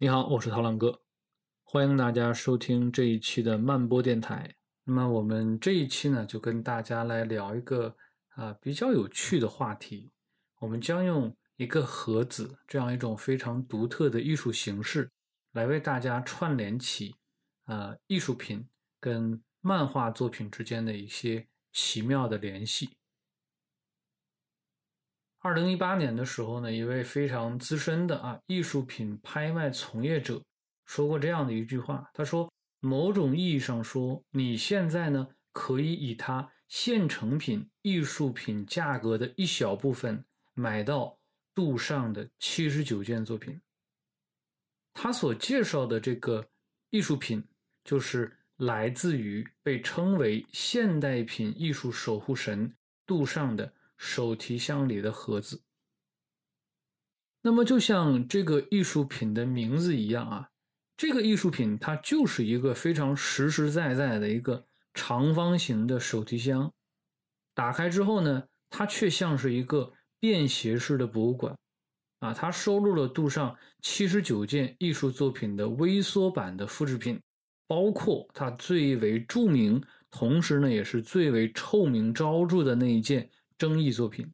你好，我是涛浪哥，欢迎大家收听这一期的慢播电台。那么我们这一期呢，就跟大家来聊一个啊比较有趣的话题。我们将用一个盒子这样一种非常独特的艺术形式，来为大家串联起啊艺术品跟漫画作品之间的一些奇妙的联系。二零一八年的时候呢，一位非常资深的啊艺术品拍卖从业者说过这样的一句话，他说：“某种意义上说，你现在呢可以以它现成品艺术品价格的一小部分买到杜尚的七十九件作品。他所介绍的这个艺术品，就是来自于被称为现代品艺术守护神杜尚的。”手提箱里的盒子，那么就像这个艺术品的名字一样啊，这个艺术品它就是一个非常实实在在的一个长方形的手提箱。打开之后呢，它却像是一个便携式的博物馆啊，它收录了杜尚七十九件艺术作品的微缩版的复制品，包括它最为著名，同时呢也是最为臭名昭著的那一件。争议作品，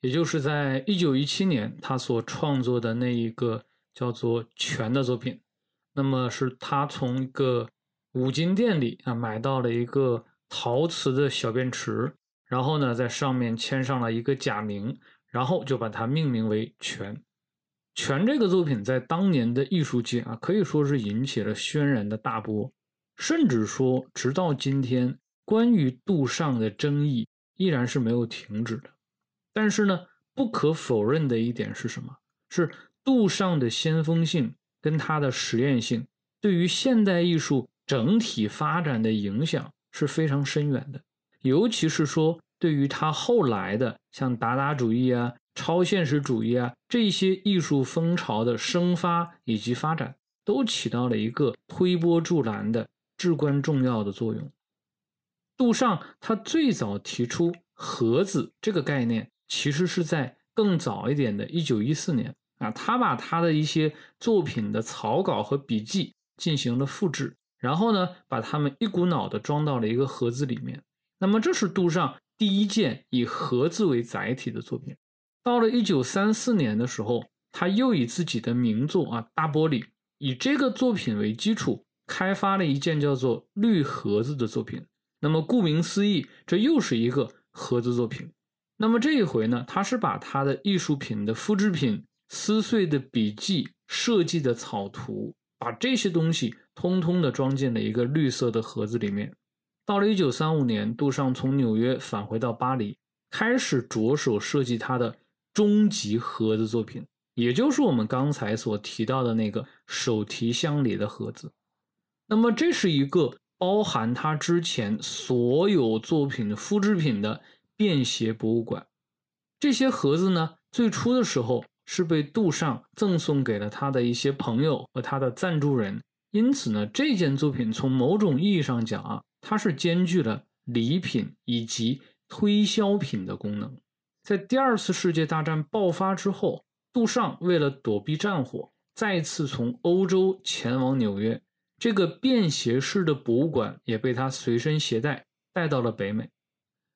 也就是在一九一七年他所创作的那一个叫做《泉》的作品。那么是他从一个五金店里啊买到了一个陶瓷的小便池，然后呢在上面签上了一个假名，然后就把它命名为《泉》。《泉》这个作品在当年的艺术界啊可以说是引起了轩然的大波，甚至说直到今天，关于杜尚的争议。依然是没有停止的，但是呢，不可否认的一点是什么？是杜尚的先锋性跟他的实验性，对于现代艺术整体发展的影响是非常深远的。尤其是说，对于他后来的像达达主义啊、超现实主义啊这些艺术风潮的生发以及发展，都起到了一个推波助澜的至关重要的作用。杜尚他最早提出盒子这个概念，其实是在更早一点的1914年啊，他把他的一些作品的草稿和笔记进行了复制，然后呢，把它们一股脑的装到了一个盒子里面。那么这是杜尚第一件以盒子为载体的作品。到了1934年的时候，他又以自己的名作啊《大玻璃》，以这个作品为基础，开发了一件叫做绿盒子的作品。那么，顾名思义，这又是一个盒子作品。那么这一回呢，他是把他的艺术品的复制品、撕碎的笔记、设计的草图，把这些东西通通的装进了一个绿色的盒子里面。到了一九三五年，杜尚从纽约返回到巴黎，开始着手设计他的终极盒子作品，也就是我们刚才所提到的那个手提箱里的盒子。那么这是一个。包含他之前所有作品的复制品的便携博物馆，这些盒子呢，最初的时候是被杜尚赠送给了他的一些朋友和他的赞助人，因此呢，这件作品从某种意义上讲啊，它是兼具了礼品以及推销品的功能。在第二次世界大战爆发之后，杜尚为了躲避战火，再次从欧洲前往纽约。这个便携式的博物馆也被他随身携带带到了北美，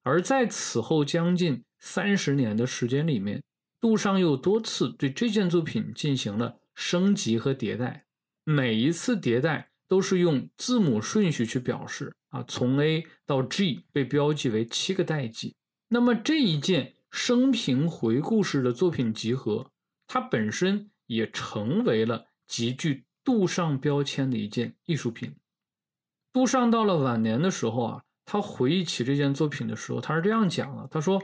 而在此后将近三十年的时间里面，杜尚又多次对这件作品进行了升级和迭代，每一次迭代都是用字母顺序去表示啊，从 A 到 G 被标记为七个代际。那么这一件生平回顾式的作品集合，它本身也成为了极具。杜尚标签的一件艺术品。杜尚到了晚年的时候啊，他回忆起这件作品的时候，他是这样讲的：“他说，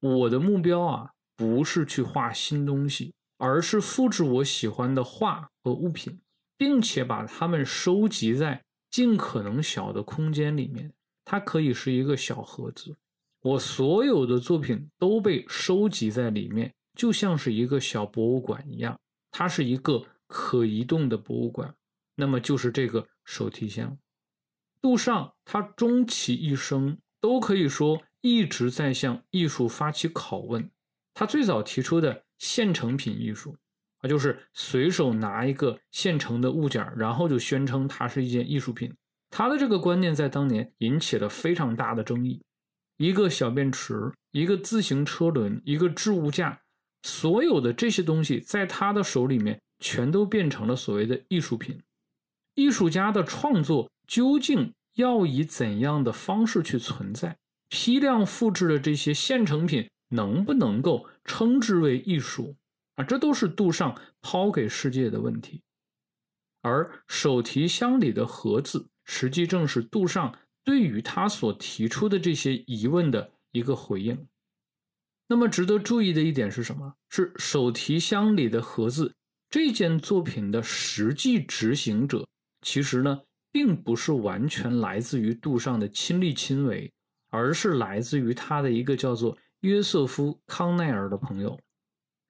我的目标啊，不是去画新东西，而是复制我喜欢的画和物品，并且把它们收集在尽可能小的空间里面。它可以是一个小盒子，我所有的作品都被收集在里面，就像是一个小博物馆一样。它是一个。”可移动的博物馆，那么就是这个手提箱。杜尚他终其一生都可以说一直在向艺术发起拷问。他最早提出的现成品艺术，啊，就是随手拿一个现成的物件，然后就宣称它是一件艺术品。他的这个观念在当年引起了非常大的争议。一个小便池，一个自行车轮，一个置物架，所有的这些东西在他的手里面全都变成了所谓的艺术品。艺术家的创作究竟要以怎样的方式去存在？批量复制的这些现成品能不能够称之为艺术啊？这都是杜尚抛给世界的问题。而手提箱里的盒子，实际正是杜尚。对于他所提出的这些疑问的一个回应，那么值得注意的一点是什么？是手提箱里的盒子这件作品的实际执行者，其实呢，并不是完全来自于杜尚的亲力亲为，而是来自于他的一个叫做约瑟夫·康奈尔的朋友。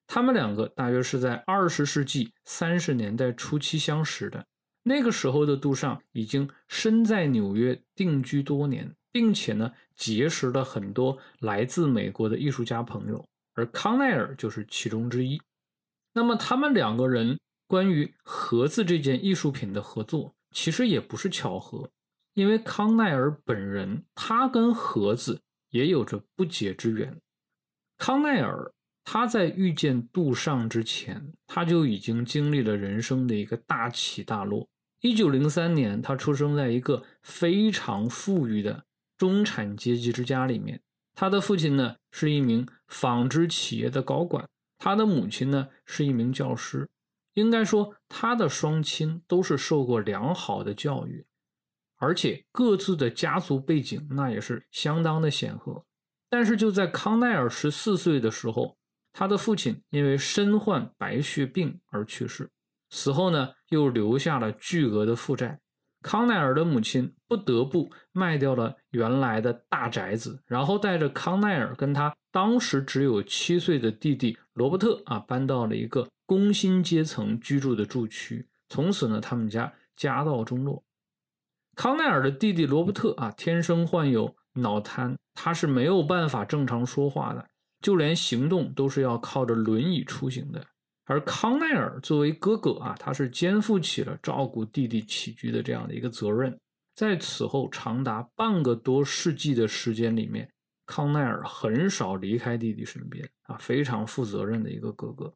他们两个大约是在二十世纪三十年代初期相识的。那个时候的杜尚已经身在纽约定居多年，并且呢结识了很多来自美国的艺术家朋友，而康奈尔就是其中之一。那么他们两个人关于盒子这件艺术品的合作，其实也不是巧合，因为康奈尔本人他跟盒子也有着不解之缘。康奈尔他在遇见杜尚之前，他就已经经历了人生的一个大起大落。一九零三年，他出生在一个非常富裕的中产阶级之家里面。他的父亲呢是一名纺织企业的高管，他的母亲呢是一名教师。应该说，他的双亲都是受过良好的教育，而且各自的家族背景那也是相当的显赫。但是就在康奈尔十四岁的时候，他的父亲因为身患白血病而去世。死后呢，又留下了巨额的负债。康奈尔的母亲不得不卖掉了原来的大宅子，然后带着康奈尔跟他当时只有七岁的弟弟罗伯特啊，搬到了一个工薪阶层居住的住区。从此呢，他们家家道中落。康奈尔的弟弟罗伯特啊，天生患有脑瘫，他是没有办法正常说话的，就连行动都是要靠着轮椅出行的。而康奈尔作为哥哥啊，他是肩负起了照顾弟弟起居的这样的一个责任。在此后长达半个多世纪的时间里面，康奈尔很少离开弟弟身边啊，非常负责任的一个哥哥。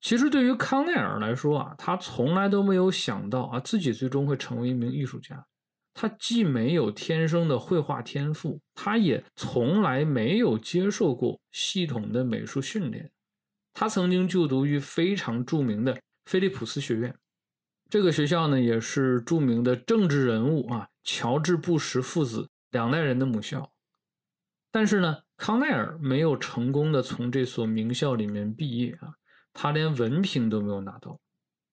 其实对于康奈尔来说啊，他从来都没有想到啊，自己最终会成为一名艺术家。他既没有天生的绘画天赋，他也从来没有接受过系统的美术训练。他曾经就读于非常著名的菲利普斯学院，这个学校呢也是著名的政治人物啊乔治·布什父子两代人的母校。但是呢，康奈尔没有成功的从这所名校里面毕业啊，他连文凭都没有拿到。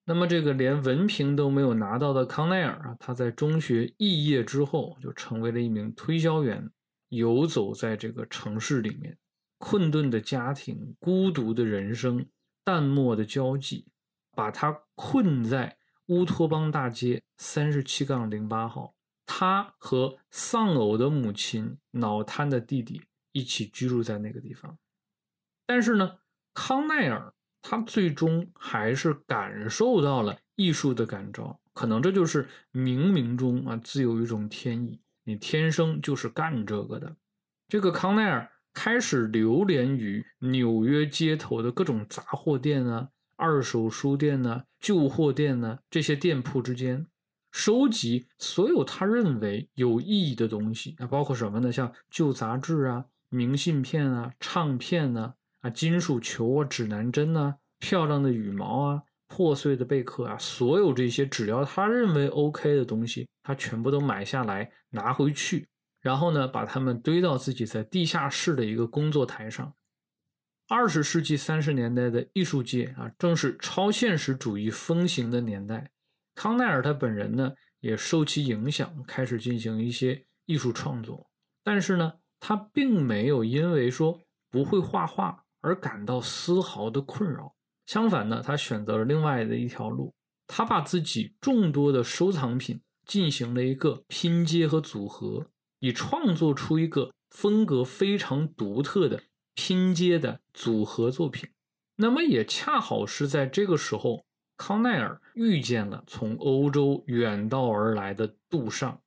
那么这个连文凭都没有拿到的康奈尔啊，他在中学肄业之后就成为了一名推销员，游走在这个城市里面。困顿的家庭，孤独的人生，淡漠的交际，把他困在乌托邦大街三十七杠零八号。他和丧偶的母亲、脑瘫的弟弟一起居住在那个地方。但是呢，康奈尔他最终还是感受到了艺术的感召。可能这就是冥冥中啊，自有一种天意，你天生就是干这个的。这个康奈尔。开始流连于纽约街头的各种杂货店啊、二手书店呢、旧货店呢这些店铺之间，收集所有他认为有意义的东西啊，包括什么呢？像旧杂志啊、明信片啊、唱片呢、啊金属球啊、指南针呐、漂亮的羽毛啊、破碎的贝壳啊，所有这些只要他认为 OK 的东西，他全部都买下来拿回去。然后呢，把它们堆到自己在地下室的一个工作台上。二十世纪三十年代的艺术界啊，正是超现实主义风行的年代。康奈尔他本人呢，也受其影响，开始进行一些艺术创作。但是呢，他并没有因为说不会画画而感到丝毫的困扰。相反呢，他选择了另外的一条路。他把自己众多的收藏品进行了一个拼接和组合。以创作出一个风格非常独特的拼接的组合作品。那么也恰好是在这个时候，康奈尔遇见了从欧洲远道而来的杜尚。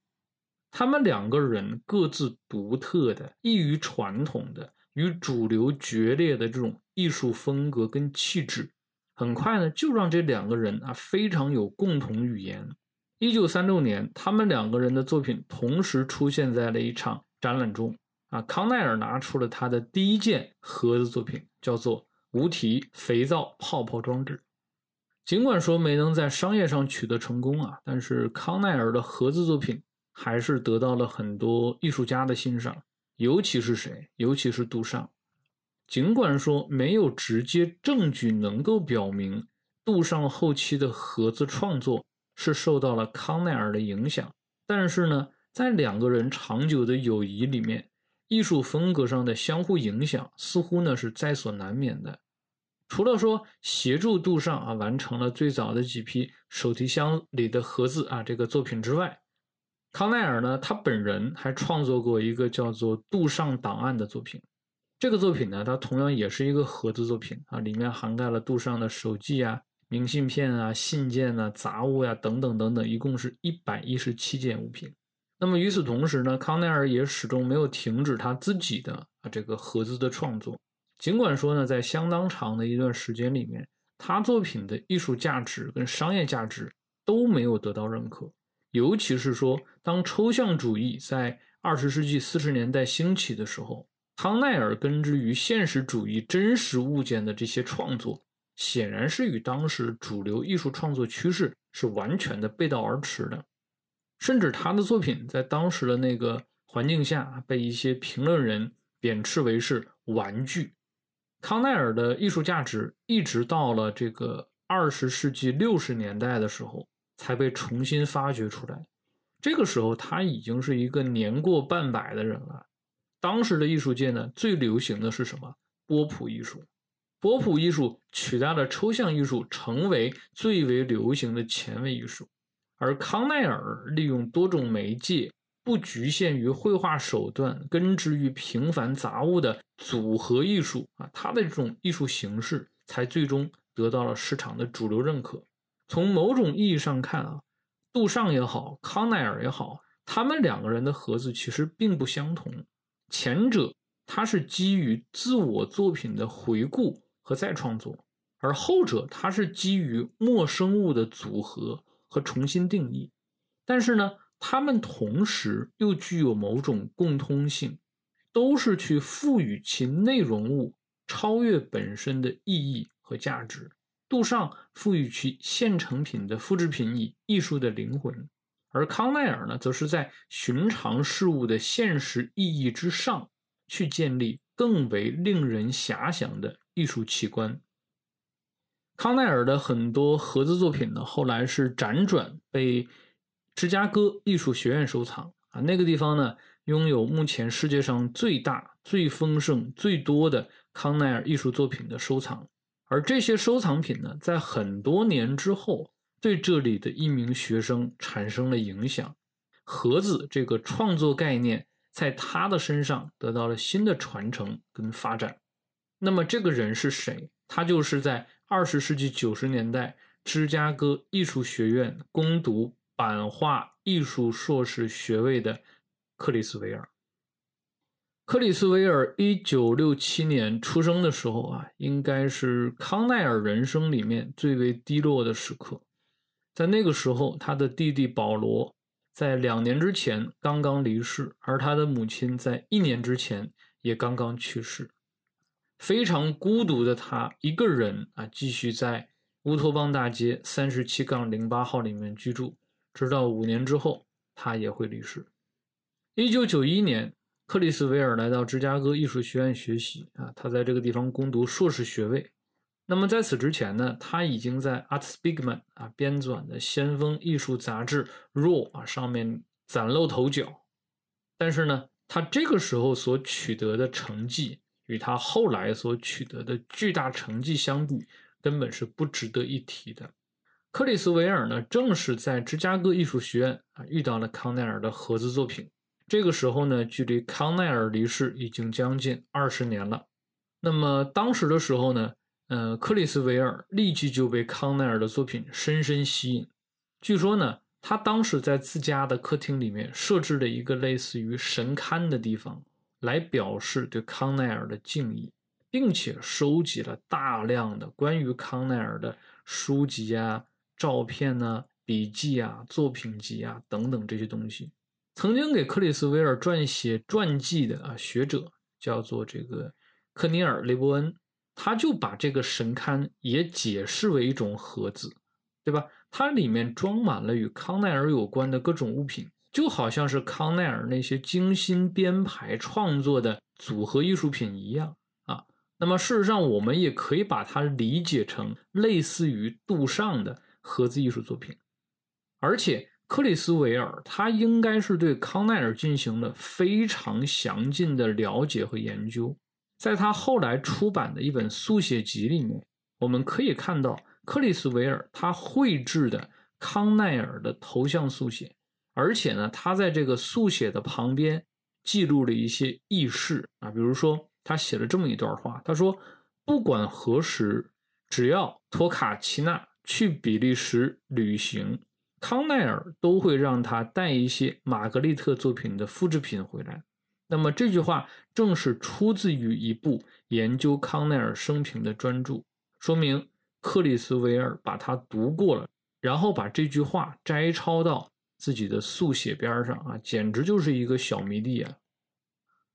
他们两个人各自独特的、异于传统的、与主流决裂的这种艺术风格跟气质，很快呢就让这两个人啊非常有共同语言。一九三六年，他们两个人的作品同时出现在了一场展览中。啊，康奈尔拿出了他的第一件盒子作品，叫做无题肥皂泡泡装置。尽管说没能在商业上取得成功啊，但是康奈尔的盒子作品还是得到了很多艺术家的欣赏，尤其是谁？尤其是杜尚。尽管说没有直接证据能够表明杜尚后期的盒子创作是受到了康奈尔的影响，但是呢，在两个人长久的友谊里面。艺术风格上的相互影响似乎呢是在所难免的。除了说协助杜尚啊完成了最早的几批手提箱里的盒子啊这个作品之外，康奈尔呢他本人还创作过一个叫做《杜尚档案》的作品。这个作品呢，它同样也是一个盒子作品啊，里面涵盖了杜尚的手记啊、明信片啊、信件啊、杂物呀等等等等，一共是一百一十七件物品。那么与此同时呢，康奈尔也始终没有停止他自己的啊这个盒子的创作。尽管说呢，在相当长的一段时间里面，他作品的艺术价值跟商业价值都没有得到认可。尤其是说，当抽象主义在二十世纪四十年代兴起的时候，康奈尔根植于现实主义真实物件的这些创作，显然是与当时主流艺术创作趋势是完全的背道而驰的。甚至他的作品在当时的那个环境下，被一些评论人贬斥为是玩具。康奈尔的艺术价值一直到了这个二十世纪六十年代的时候，才被重新发掘出来。这个时候，他已经是一个年过半百的人了。当时的艺术界呢，最流行的是什么？波普艺术。波普艺术取代了抽象艺术，成为最为流行的前卫艺术。而康奈尔利用多种媒介，不局限于绘画手段，根植于平凡杂物的组合艺术啊，他的这种艺术形式才最终得到了市场的主流认可。从某种意义上看啊，杜尚也好，康奈尔也好，他们两个人的盒子其实并不相同。前者他是基于自我作品的回顾和再创作，而后者他是基于陌生物的组合。和重新定义，但是呢，它们同时又具有某种共通性，都是去赋予其内容物超越本身的意义和价值。杜尚赋予其现成品的复制品以艺术的灵魂，而康奈尔呢，则是在寻常事物的现实意义之上去建立更为令人遐想的艺术奇观。康奈尔的很多盒子作品呢，后来是辗转被芝加哥艺术学院收藏啊。那个地方呢，拥有目前世界上最大、最丰盛、最多的康奈尔艺术作品的收藏。而这些收藏品呢，在很多年之后，对这里的一名学生产生了影响。盒子这个创作概念，在他的身上得到了新的传承跟发展。那么这个人是谁？他就是在。二十世纪九十年代，芝加哥艺术学院攻读版画艺术硕士学位的克里斯维尔。克里斯维尔一九六七年出生的时候啊，应该是康奈尔人生里面最为低落的时刻。在那个时候，他的弟弟保罗在两年之前刚刚离世，而他的母亲在一年之前也刚刚去世。非常孤独的他一个人啊，继续在乌托邦大街三十七杠零八号里面居住，直到五年之后，他也会离世。一九九一年，克里斯维尔来到芝加哥艺术学院学习啊，他在这个地方攻读硕士学位。那么在此之前呢，他已经在 Art Spiegelman 啊编纂的先锋艺术杂志《Raw》啊上面崭露头角。但是呢，他这个时候所取得的成绩。与他后来所取得的巨大成绩相比，根本是不值得一提的。克里斯维尔呢，正是在芝加哥艺术学院啊遇到了康奈尔的合资作品。这个时候呢，距离康奈尔离世已经将近二十年了。那么当时的时候呢，呃，克里斯维尔立即就被康奈尔的作品深深吸引。据说呢，他当时在自家的客厅里面设置了一个类似于神龛的地方，来表示对康奈尔的敬意，并且收集了大量的关于康奈尔的书籍啊、照片呢、笔记啊、作品集啊等等这些东西。曾经给克里斯维尔撰写传记的啊学者叫做这个科尼尔·雷伯恩。他就把这个神龛也解释为一种盒子，对吧？它里面装满了与康奈尔有关的各种物品，就好像是康奈尔那些精心编排创作的组合艺术品一样啊。那么事实上，我们也可以把它理解成类似于杜尚的盒子艺术作品。而且，克里斯维尔他应该是对康奈尔进行了非常详尽的了解和研究。在他后来出版的一本速写集里面，我们可以看到克里斯维尔他绘制的康奈尔的头像速写，而且呢，他在这个速写的旁边记录了一些轶事啊，比如说他写了这么一段话，他说：“不管何时，只要托卡奇纳去比利时旅行，康奈尔都会让他带一些玛格丽特作品的复制品回来。”那么这句话正是出自于一部研究康奈尔生平的专著，说明克里斯维尔把它读过了，然后把这句话摘抄到自己的速写边上啊，简直就是一个小迷弟啊。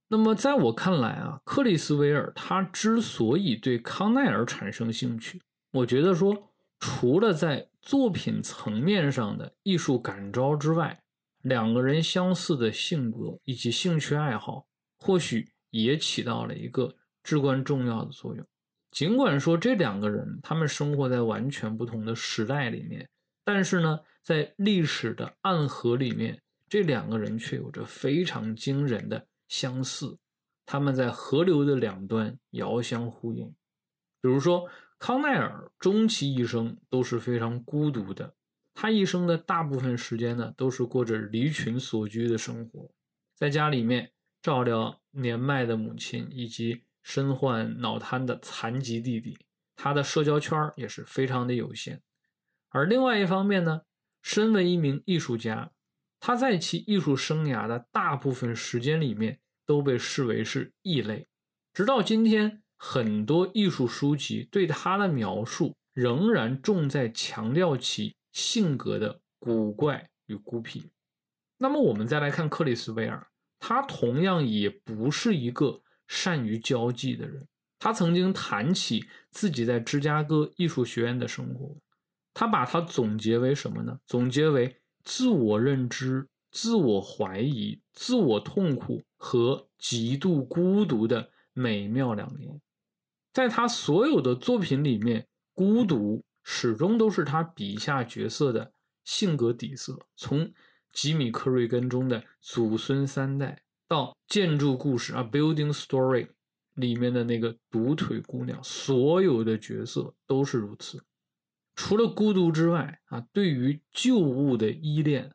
那么在我看来啊，克里斯维尔他之所以对康奈尔产生兴趣，我觉得说除了在作品层面上的艺术感召之外，两个人相似的性格以及兴趣爱好，或许也起到了一个至关重要的作用。尽管说这两个人他们生活在完全不同的时代里面，但是呢，在历史的暗河里面，这两个人却有着非常惊人的相似。他们在河流的两端遥相呼应。比如说，康奈尔终其一生都是非常孤独的。他一生的大部分时间呢，都是过着离群所居的生活，在家里面照料年迈的母亲以及身患脑瘫的残疾弟弟。他的社交圈也是非常的有限。而另外一方面呢，身为一名艺术家，他在其艺术生涯的大部分时间里面都被视为是异类。直到今天，很多艺术书籍对他的描述仍然重在强调其。性格的古怪与孤僻。那么，我们再来看克里斯维尔，他同样也不是一个善于交际的人。他曾经谈起自己在芝加哥艺术学院的生活，他把它总结为什么呢？总结为自我认知、自我怀疑、自我痛苦和极度孤独的美妙两年。在他所有的作品里面，孤独。始终都是他笔下角色的性格底色。从吉米·克瑞根中的祖孙三代，到建筑故事啊，《Building Story》里面的那个独腿姑娘，所有的角色都是如此。除了孤独之外啊，对于旧物的依恋，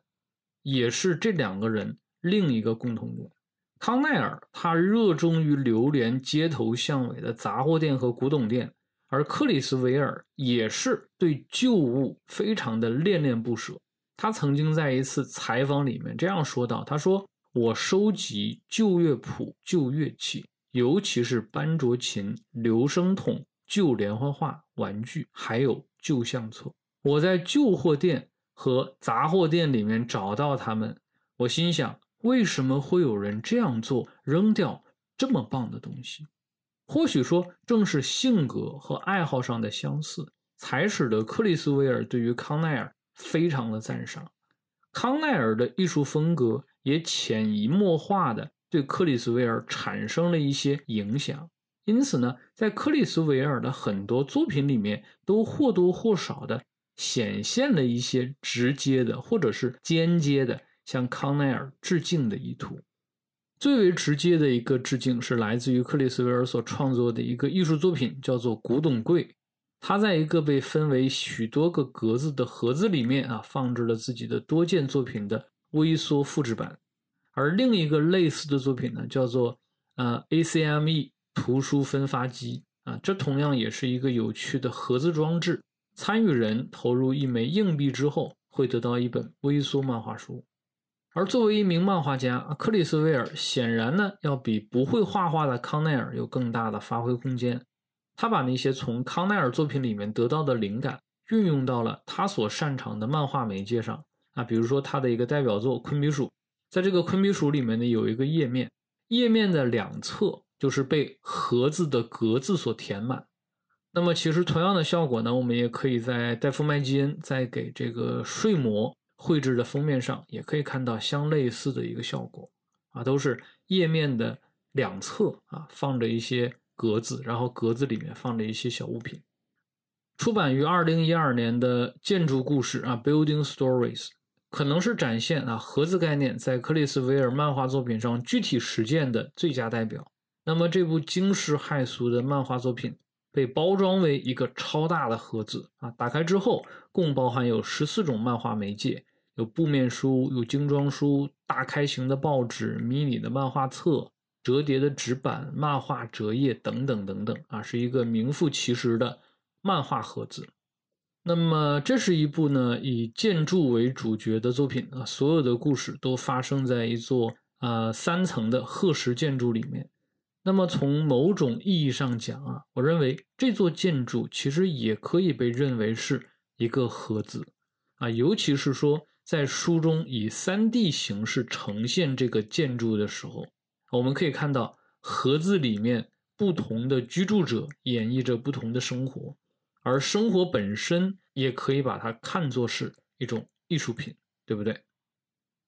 也是这两个人另一个共同点。康奈尔他热衷于流连街头巷尾的杂货店和古董店。而克里斯维尔也是对旧物非常的恋恋不舍。他曾经在一次采访里面这样说道：“他说，我收集旧乐谱、旧乐器，尤其是班卓琴、留声筒、旧连环画、玩具，还有旧相册。我在旧货店和杂货店里面找到它们。我心想，为什么会有人这样做，扔掉这么棒的东西？”或许说，正是性格和爱好上的相似，才使得克里斯维尔对于康奈尔非常的赞赏。康奈尔的艺术风格也潜移默化的对克里斯维尔产生了一些影响。因此呢，在克里斯维尔的很多作品里面，都或多或少的显现了一些直接的或者是间接的向康奈尔致敬的意图。最为直接的一个致敬是来自于克里斯维尔所创作的一个艺术作品，叫做《古董柜》。他在一个被分为许多个格子的盒子里面啊，放置了自己的多件作品的微缩复制版。而另一个类似的作品呢，叫做呃 ACME 图书分发机啊，这同样也是一个有趣的盒子装置。参与人投入一枚硬币之后，会得到一本微缩漫画书。而作为一名漫画家，克里斯威尔显然呢要比不会画画的康奈尔有更大的发挥空间。他把那些从康奈尔作品里面得到的灵感运用到了他所擅长的漫画媒介上啊，比如说他的一个代表作《昆比鼠》。在这个昆比鼠里面呢，有一个页面，页面的两侧就是被盒子的格子所填满。那么其实同样的效果呢，我们也可以在戴夫麦基恩在给这个睡魔绘制的封面上，也可以看到相类似的一个效果啊，都是页面的两侧啊放着一些格子，然后格子里面放着一些小物品。出版于二零一二年的建筑故事啊，Building Stories。可能是展现啊盒子概念在克里斯维尔漫画作品上具体实践的最佳代表。那么这部惊世骇俗的漫画作品被包装为一个超大的盒子啊，打开之后共包含有十四种漫画媒介，有布面书、有精装书、大开型的报纸、迷你的漫画册、折叠的纸板、漫画折页等等等等啊，是一个名副其实的漫画盒子。那么，这是一部呢以建筑为主角的作品啊，所有的故事都发生在一座啊三层的褐石建筑里面。那么，从某种意义上讲啊，我认为这座建筑其实也可以被认为是一个盒子啊，尤其是说在书中以三 D 形式呈现这个建筑的时候，我们可以看到盒子里面不同的居住者演绎着不同的生活。而生活本身也可以把它看作是一种艺术品，对不对？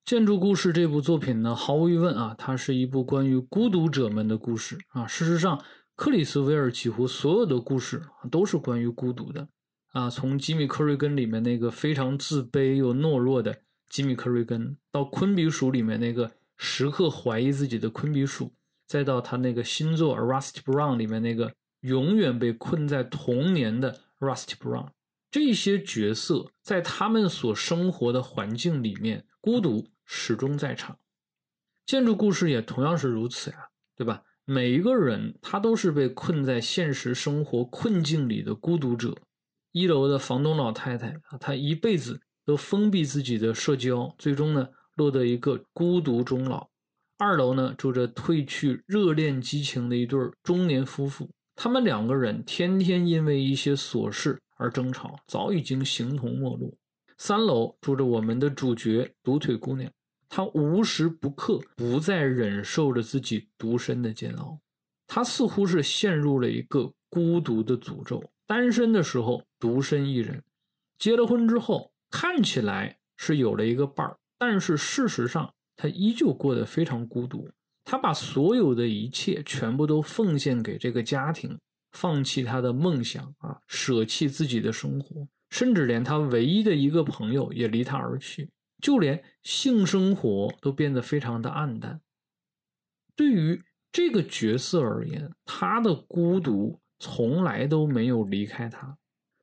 建筑故事这部作品呢，毫无疑问啊，它是一部关于孤独者们的故事啊。事实上，克里斯威尔几乎所有的故事都是关于孤独的啊。从吉米·克瑞根里面那个非常自卑又懦弱的吉米·克瑞根，到昆比鼠里面那个时刻怀疑自己的昆比鼠，再到他那个新作《Rusty Brown》里面那个永远被困在童年的。Rusty Brown 这些角色在他们所生活的环境里面，孤独始终在场。建筑故事也同样是如此呀，对吧？每一个人他都是被困在现实生活困境里的孤独者。一楼的房东老太太啊，她一辈子都封闭自己的社交，最终呢落得一个孤独终老。二楼呢住着褪去热恋激情的一对中年夫妇。他们两个人天天因为一些琐事而争吵，早已经形同陌路。三楼住着我们的主角独腿姑娘，她无时不刻不再忍受着自己独身的煎熬。她似乎是陷入了一个孤独的诅咒。单身的时候独身一人，结了婚之后看起来是有了一个伴儿，但是事实上他依旧过得非常孤独。他把所有的一切全部都奉献给这个家庭，放弃他的梦想啊，舍弃自己的生活，甚至连他唯一的一个朋友也离他而去，就连性生活都变得非常的暗淡。对于这个角色而言，他的孤独从来都没有离开他，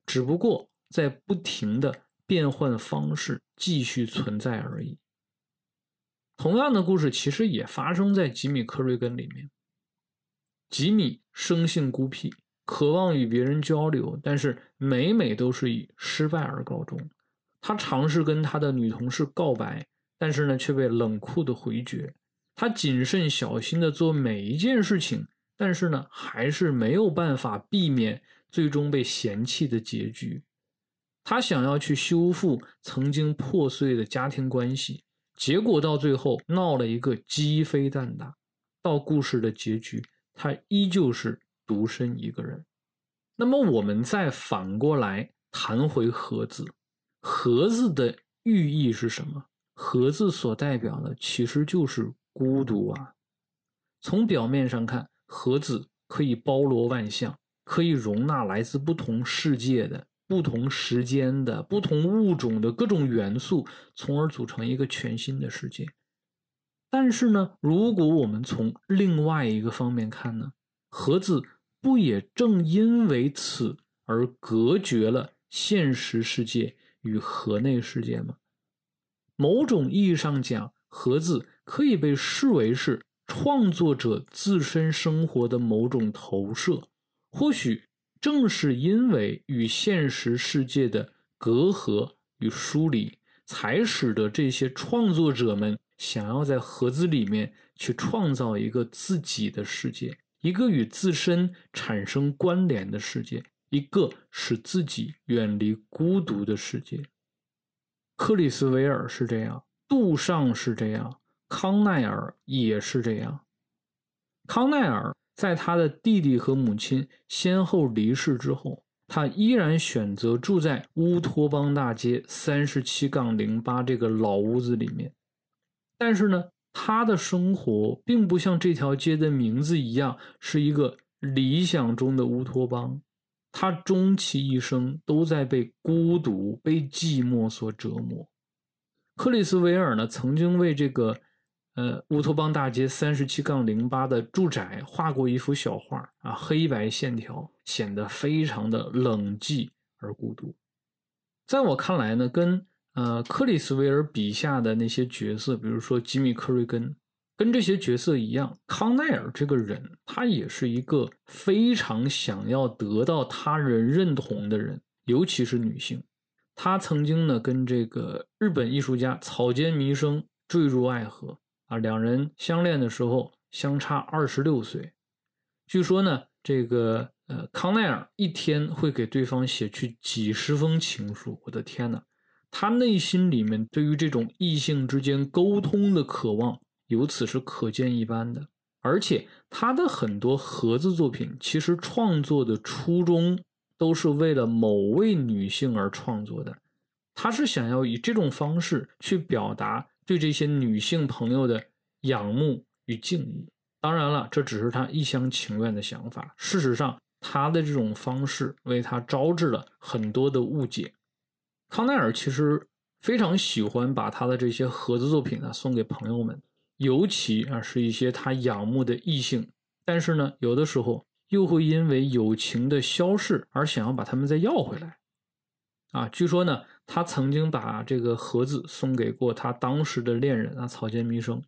只不过在不停的变换方式继续存在而已。同样的故事其实也发生在吉米·克瑞根里面。吉米生性孤僻，渴望与别人交流，但是每每都是以失败而告终。他尝试跟他的女同事告白，但是呢却被冷酷的回绝。他谨慎小心的做每一件事情，但是呢还是没有办法避免最终被嫌弃的结局。他想要去修复曾经破碎的家庭关系。结果到最后闹了一个鸡飞蛋打，到故事的结局，他依旧是独身一个人。那么我们再反过来谈回盒子，盒子的寓意是什么？盒子所代表的其实就是孤独啊。从表面上看，盒子可以包罗万象，可以容纳来自不同世界的。不同时间的不同物种的各种元素，从而组成一个全新的世界。但是呢，如果我们从另外一个方面看呢，盒子不也正因为此而隔绝了现实世界与盒内世界吗？某种意义上讲，盒子可以被视为是创作者自身生活的某种投射。或许正是因为与现实世界的隔阂与疏离，才使得这些创作者们想要在盒子里面去创造一个自己的世界，一个与自身产生关联的世界，一个使自己远离孤独的世界。克里斯维尔是这样，杜尚是这样，康奈尔也是这样。康奈尔在他的弟弟和母亲先后离世之后，他依然选择住在乌托邦大街三十七杠零八这个老屋子里面。但是呢，他的生活并不像这条街的名字一样是一个理想中的乌托邦。他终其一生都在被孤独、被寂寞所折磨。克里斯维尔呢，曾经为这个。呃，乌托邦大街三十七杠零八的住宅画过一幅小画啊，黑白线条显得非常的冷寂而孤独。在我看来呢，跟呃克里斯维尔笔下的那些角色，比如说吉米克瑞根，跟这些角色一样，康奈尔这个人，他也是一个非常想要得到他人认同的人，尤其是女性。他曾经呢，跟这个日本艺术家草间弥生坠入爱河。啊，两人相恋的时候相差二十六岁。据说呢，这个呃康奈尔一天会给对方写去几十封情书。我的天哪，他内心里面对于这种异性之间沟通的渴望，由此是可见一斑的。而且他的很多盒子作品，其实创作的初衷都是为了某位女性而创作的。他是想要以这种方式去表达。对这些女性朋友的仰慕与敬意，当然了，这只是他一厢情愿的想法。事实上，他的这种方式为他招致了很多的误解。康奈尔其实非常喜欢把他的这些盒子作品呢送给朋友们，尤其啊是一些他仰慕的异性。但是呢，有的时候又会因为友情的消逝而想要把他们再要回来。啊，据说呢。他曾经把这个盒子送给过他当时的恋人啊，草间弥生。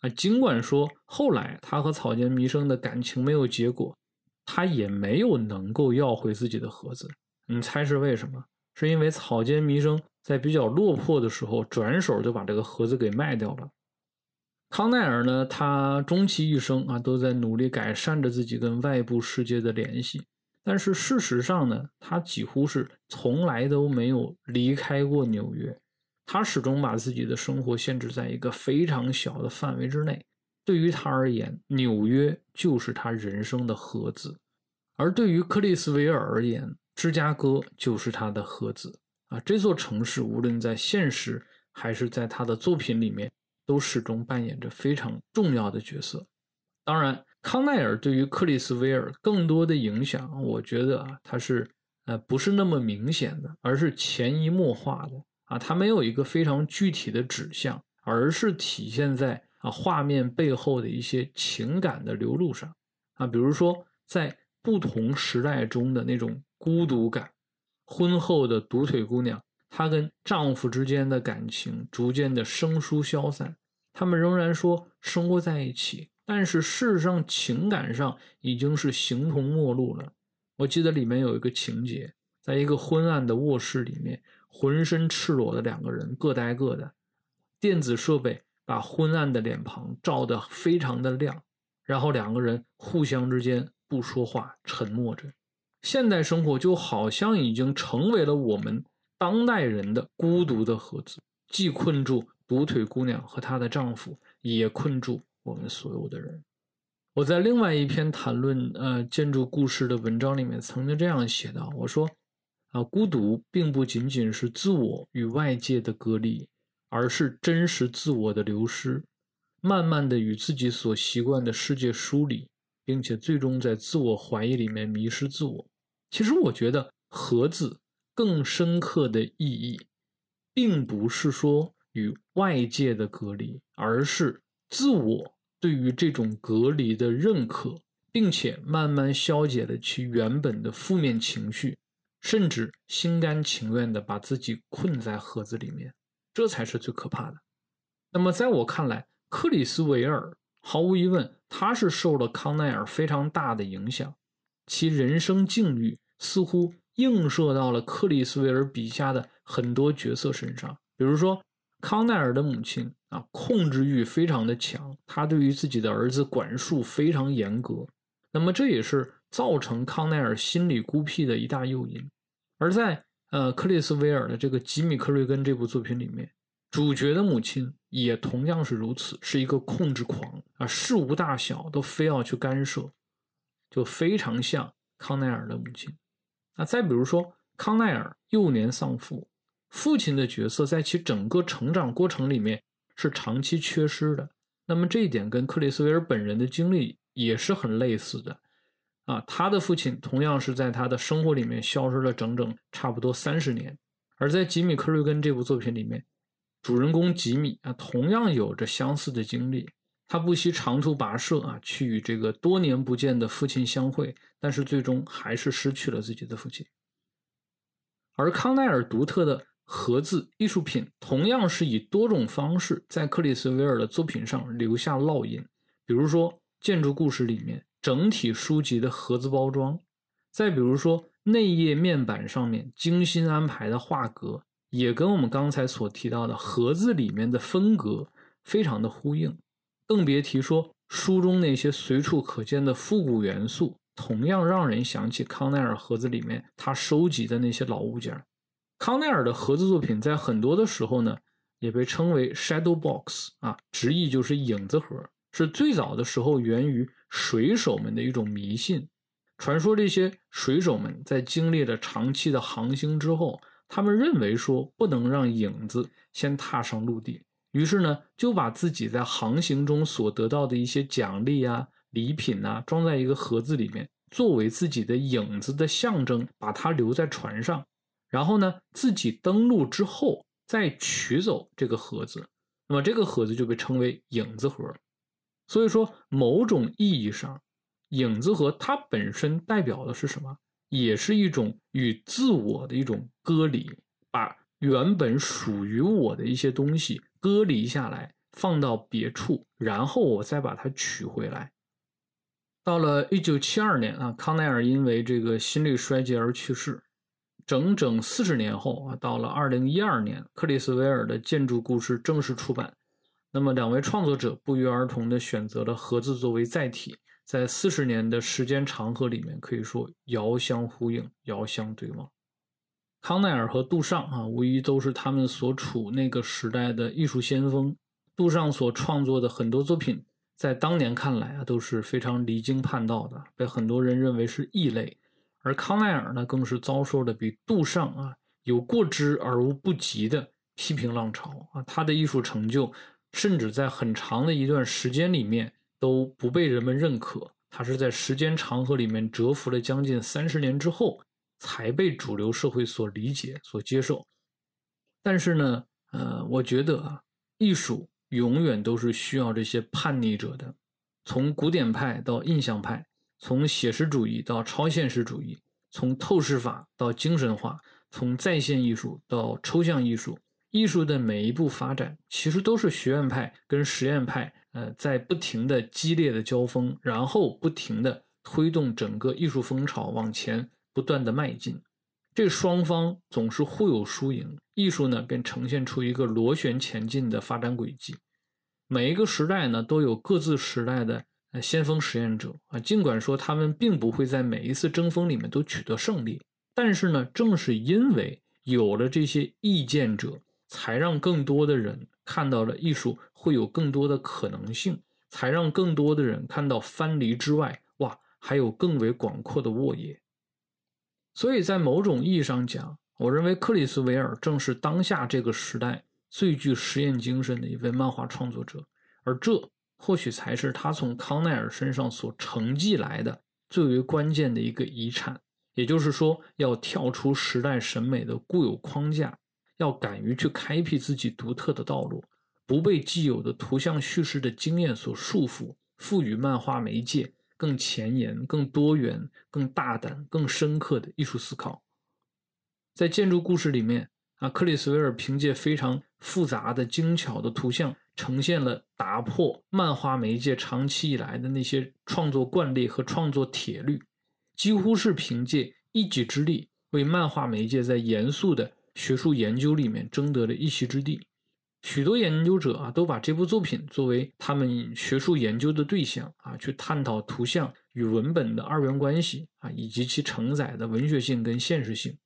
啊，尽管说后来他和草间弥生的感情没有结果，他也没有能够要回自己的盒子。你猜是为什么？是因为草间弥生在比较落魄的时候，转手就把这个盒子给卖掉了。康奈尔呢，他终其一生啊，都在努力改善着自己跟外部世界的联系。但是事实上呢，他几乎是从来都没有离开过纽约，他始终把自己的生活限制在一个非常小的范围之内。对于他而言，纽约就是他人生的盒子；而对于克里斯维尔而言，芝加哥就是他的盒子。啊，这座城市无论在现实还是在他的作品里面，都始终扮演着非常重要的角色。当然。康奈尔对于克里斯维尔更多的影响，我觉得啊，他是呃不是那么明显的，而是潜移默化的啊，他没有一个非常具体的指向，而是体现在啊画面背后的一些情感的流露上啊，比如说在不同时代中的那种孤独感，婚后的独腿姑娘，她跟丈夫之间的感情逐渐的生疏消散，他们仍然说生活在一起。但是事实上，情感上已经是形同陌路了。我记得里面有一个情节，在一个昏暗的卧室里面，浑身赤裸的两个人各待各的，电子设备把昏暗的脸庞照得非常的亮，然后两个人互相之间不说话，沉默着。现代生活就好像已经成为了我们当代人的孤独的盒子，既困住独腿姑娘和她的丈夫，也困住。我们所有的人，我在另外一篇谈论呃建筑故事的文章里面曾经这样写道：“我说啊，孤独并不仅仅是自我与外界的隔离，而是真实自我的流失，慢慢的与自己所习惯的世界疏离，并且最终在自我怀疑里面迷失自我。其实我觉得盒子更深刻的意义，并不是说与外界的隔离，而是。”自我对于这种隔离的认可，并且慢慢消解了其原本的负面情绪，甚至心甘情愿地把自己困在盒子里面，这才是最可怕的。那么，在我看来，克里斯维尔毫无疑问，他是受了康奈尔非常大的影响。其人生境遇似乎映射到了克里斯维尔笔下的很多角色身上。比如说，康奈尔的母亲啊，控制欲非常的强，她对于自己的儿子管束非常严格。那么这也是造成康奈尔心理孤僻的一大诱因。而在呃克里斯维尔的这个《吉米克瑞根》这部作品里面。主角的母亲也同样是如此，是一个控制狂啊，事无大小都非要去干涉，就非常像康奈尔的母亲。那再比如说，康奈尔幼年丧父，父亲的角色在其整个成长过程里面是长期缺失的。那么这一点跟克里斯维尔本人的经历也是很类似的啊，他的父亲同样是在他的生活里面消失了整整差不多三十年，而在吉米·克瑞根这部作品里面。主人公吉米啊，同样有着相似的经历。他不惜长途跋涉啊，去与这个多年不见的父亲相会，但是最终还是失去了自己的父亲。而康奈尔独特的盒子艺术品，同样是以多种方式在克里斯维尔的作品上留下烙印。比如说，建筑故事里面整体书籍的盒子包装；再比如说，内页面板上面精心安排的画格。也跟我们刚才所提到的盒子里面的风格非常的呼应，更别提说书中那些随处可见的复古元素，同样让人想起康奈尔盒子里面他收集的那些老物件。康奈尔的盒子作品在很多的时候呢，也被称为 shadow box 啊，直译就是影子盒，是最早的时候源于水手们的一种迷信，传说这些水手们在经历了长期的航行之后。他们认为说不能让影子先踏上陆地，于是呢就把自己在航行中所得到的一些奖励啊、礼品啊装在一个盒子里面，作为自己的影子的象征，把它留在船上。然后呢自己登录之后再取走这个盒子，那么这个盒子就被称为影子盒。所以说，某种意义上，影子盒它本身代表的是什么？也是一种与自我的一种割离，把原本属于我的一些东西割离下来，放到别处，然后我再把它取回来。到了一九七二年啊，康奈尔因为这个心力衰竭而去世。整整四十年后啊，到了二零一二年，克里斯维尔的建筑故事正式出版。那么两位创作者不约而同地选择了盒子作为载体。在四十年的时间长河里面，可以说遥相呼应、遥相对望。康奈尔和杜尚啊，无疑都是他们所处那个时代的艺术先锋。杜尚所创作的很多作品，在当年看来啊，都是非常离经叛道的，被很多人认为是异类。而康奈尔呢，更是遭受了比杜尚啊有过之而无不及的批评浪潮啊。他的艺术成就，甚至在很长的一段时间里面。都不被人们认可，他是在时间长河里面蛰伏了将近三十年之后，才被主流社会所理解、所接受。但是呢，呃，我觉得啊，艺术永远都是需要这些叛逆者的。从古典派到印象派，从写实主义到超现实主义，从透视法到精神化，从在线艺术到抽象艺术，艺术的每一步发展，其实都是学院派跟实验派。呃，在不停的激烈的交锋，然后不停的推动整个艺术风潮往前不断的迈进，这双方总是互有输赢，艺术呢便呈现出一个螺旋前进的发展轨迹。每一个时代呢都有各自时代的先锋实验者啊，尽管说他们并不会在每一次争锋里面都取得胜利，但是呢，正是因为有了这些意见者，才让更多的人。看到了艺术会有更多的可能性，才让更多的人看到藩篱之外，哇，还有更为广阔的沃野。所以在某种意义上讲，我认为克里斯维尔正是当下这个时代最具实验精神的一位漫画创作者，而这或许才是他从康奈尔身上所承继来的最为关键的一个遗产。也就是说，要跳出时代审美的固有框架。要敢于去开辟自己独特的道路，不被既有的图像叙事的经验所束缚，赋予漫画媒介更前沿、更多元、更大胆、更深刻的艺术思考。在建筑故事里面啊，克里斯维尔凭借非常复杂的、精巧的图像，呈现了打破漫画媒介长期以来的那些创作惯例和创作铁律，几乎是凭借一己之力，为漫画媒介在严肃的学术研究里面争得了一席之地。许多研究者啊，都把这部作品作为他们学术研究的对象啊，去探讨图像与文本的二元关系啊，以及其承载的文学性跟现实性。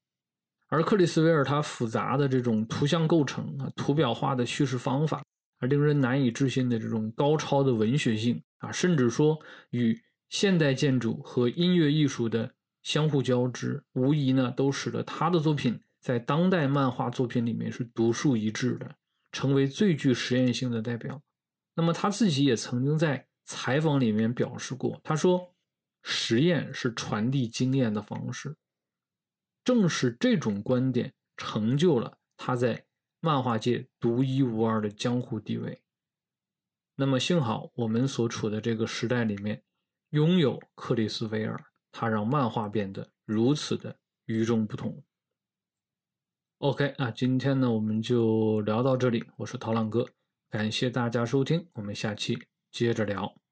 而克里斯维尔他复杂的这种图像构成啊，图表化的叙事方法，而令人难以置信的这种高超的文学性啊，甚至说与现代建筑和音乐艺术的相互交织，无疑呢，都使得他的作品在当代漫画作品里面是独树一帜的，成为最具实验性的代表。那么他自己也曾经在采访里面表示过，他说：“实验是传递经验的方式。”正是这种观点成就了他在漫画界独一无二的江湖地位。那么幸好我们所处的这个时代里面拥有克里斯维尔，他让漫画变得如此的与众不同。OK 啊，今天呢我们就聊到这里，我是陶浪哥，感谢大家收听，我们下期接着聊。